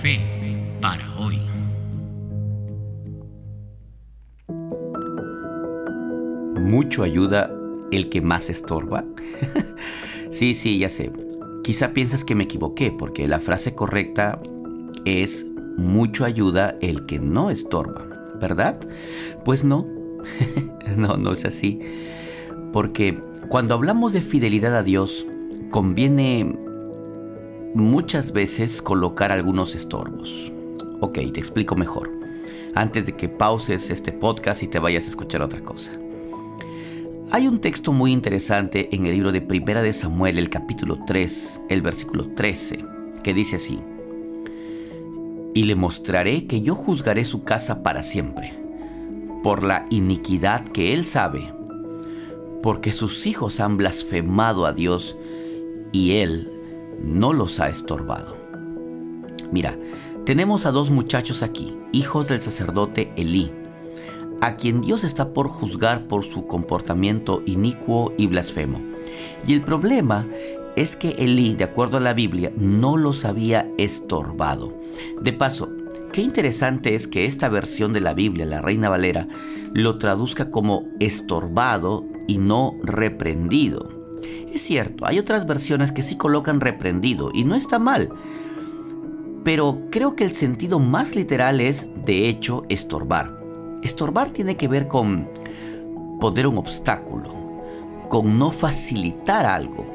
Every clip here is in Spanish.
Fe para hoy. ¿Mucho ayuda el que más estorba? sí, sí, ya sé. Quizá piensas que me equivoqué porque la frase correcta es mucho ayuda el que no estorba, ¿verdad? Pues no, no, no es así. Porque cuando hablamos de fidelidad a Dios, conviene muchas veces colocar algunos estorbos. Ok, te explico mejor. Antes de que pauses este podcast y te vayas a escuchar otra cosa. Hay un texto muy interesante en el libro de Primera de Samuel, el capítulo 3, el versículo 13, que dice así: Y le mostraré que yo juzgaré su casa para siempre, por la iniquidad que él sabe, porque sus hijos han blasfemado a Dios y él no los ha estorbado. Mira, tenemos a dos muchachos aquí, hijos del sacerdote Elí, a quien Dios está por juzgar por su comportamiento inicuo y blasfemo. Y el problema es que Elí, de acuerdo a la Biblia, no los había estorbado. De paso, qué interesante es que esta versión de la Biblia, la Reina Valera, lo traduzca como estorbado y no reprendido. Es cierto, hay otras versiones que sí colocan reprendido y no está mal. Pero creo que el sentido más literal es, de hecho, estorbar. Estorbar tiene que ver con poner un obstáculo, con no facilitar algo,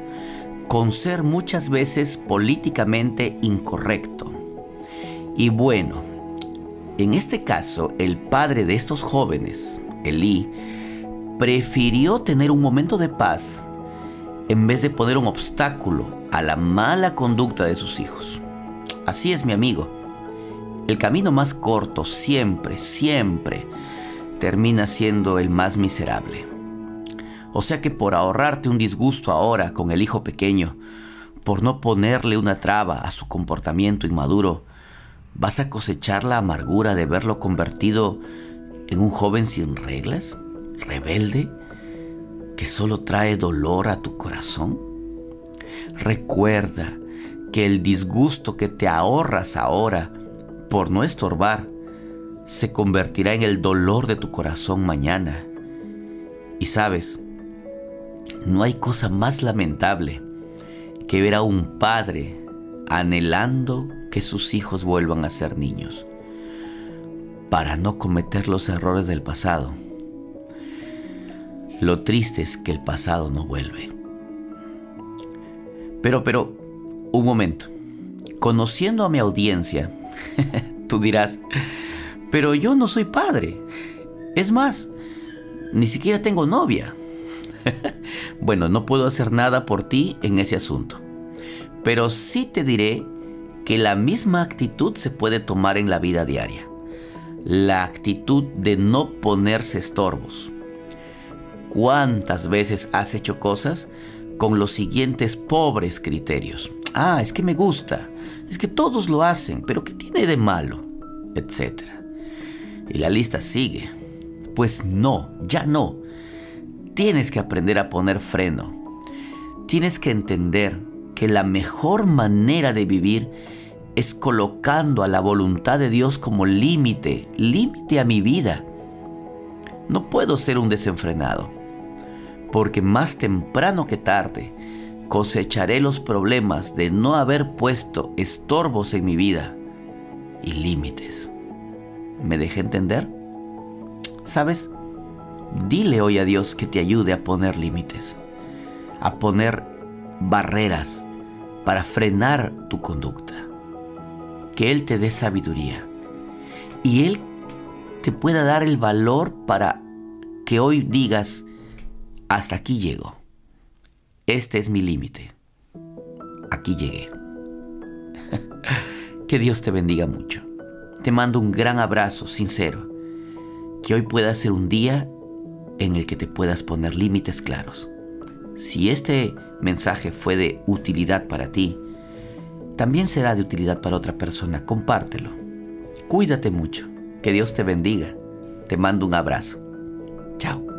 con ser muchas veces políticamente incorrecto. Y bueno, en este caso, el padre de estos jóvenes, Elí, prefirió tener un momento de paz en vez de poner un obstáculo a la mala conducta de sus hijos. Así es mi amigo. El camino más corto siempre, siempre termina siendo el más miserable. O sea que por ahorrarte un disgusto ahora con el hijo pequeño, por no ponerle una traba a su comportamiento inmaduro, vas a cosechar la amargura de verlo convertido en un joven sin reglas, rebelde, que solo trae dolor a tu corazón? Recuerda que el disgusto que te ahorras ahora por no estorbar se convertirá en el dolor de tu corazón mañana. Y sabes, no hay cosa más lamentable que ver a un padre anhelando que sus hijos vuelvan a ser niños, para no cometer los errores del pasado lo triste es que el pasado no vuelve. Pero, pero, un momento. Conociendo a mi audiencia, tú dirás, pero yo no soy padre. Es más, ni siquiera tengo novia. bueno, no puedo hacer nada por ti en ese asunto. Pero sí te diré que la misma actitud se puede tomar en la vida diaria. La actitud de no ponerse estorbos ¿Cuántas veces has hecho cosas con los siguientes pobres criterios? Ah, es que me gusta, es que todos lo hacen, pero ¿qué tiene de malo? Etcétera. Y la lista sigue. Pues no, ya no. Tienes que aprender a poner freno. Tienes que entender que la mejor manera de vivir es colocando a la voluntad de Dios como límite, límite a mi vida. No puedo ser un desenfrenado porque más temprano que tarde cosecharé los problemas de no haber puesto estorbos en mi vida y límites. ¿Me dejé entender? ¿Sabes? Dile hoy a Dios que te ayude a poner límites, a poner barreras para frenar tu conducta. Que Él te dé sabiduría y Él te pueda dar el valor para que hoy digas, hasta aquí llego. Este es mi límite. Aquí llegué. que Dios te bendiga mucho. Te mando un gran abrazo sincero. Que hoy pueda ser un día en el que te puedas poner límites claros. Si este mensaje fue de utilidad para ti, también será de utilidad para otra persona. Compártelo. Cuídate mucho. Que Dios te bendiga. Te mando un abrazo. Chao.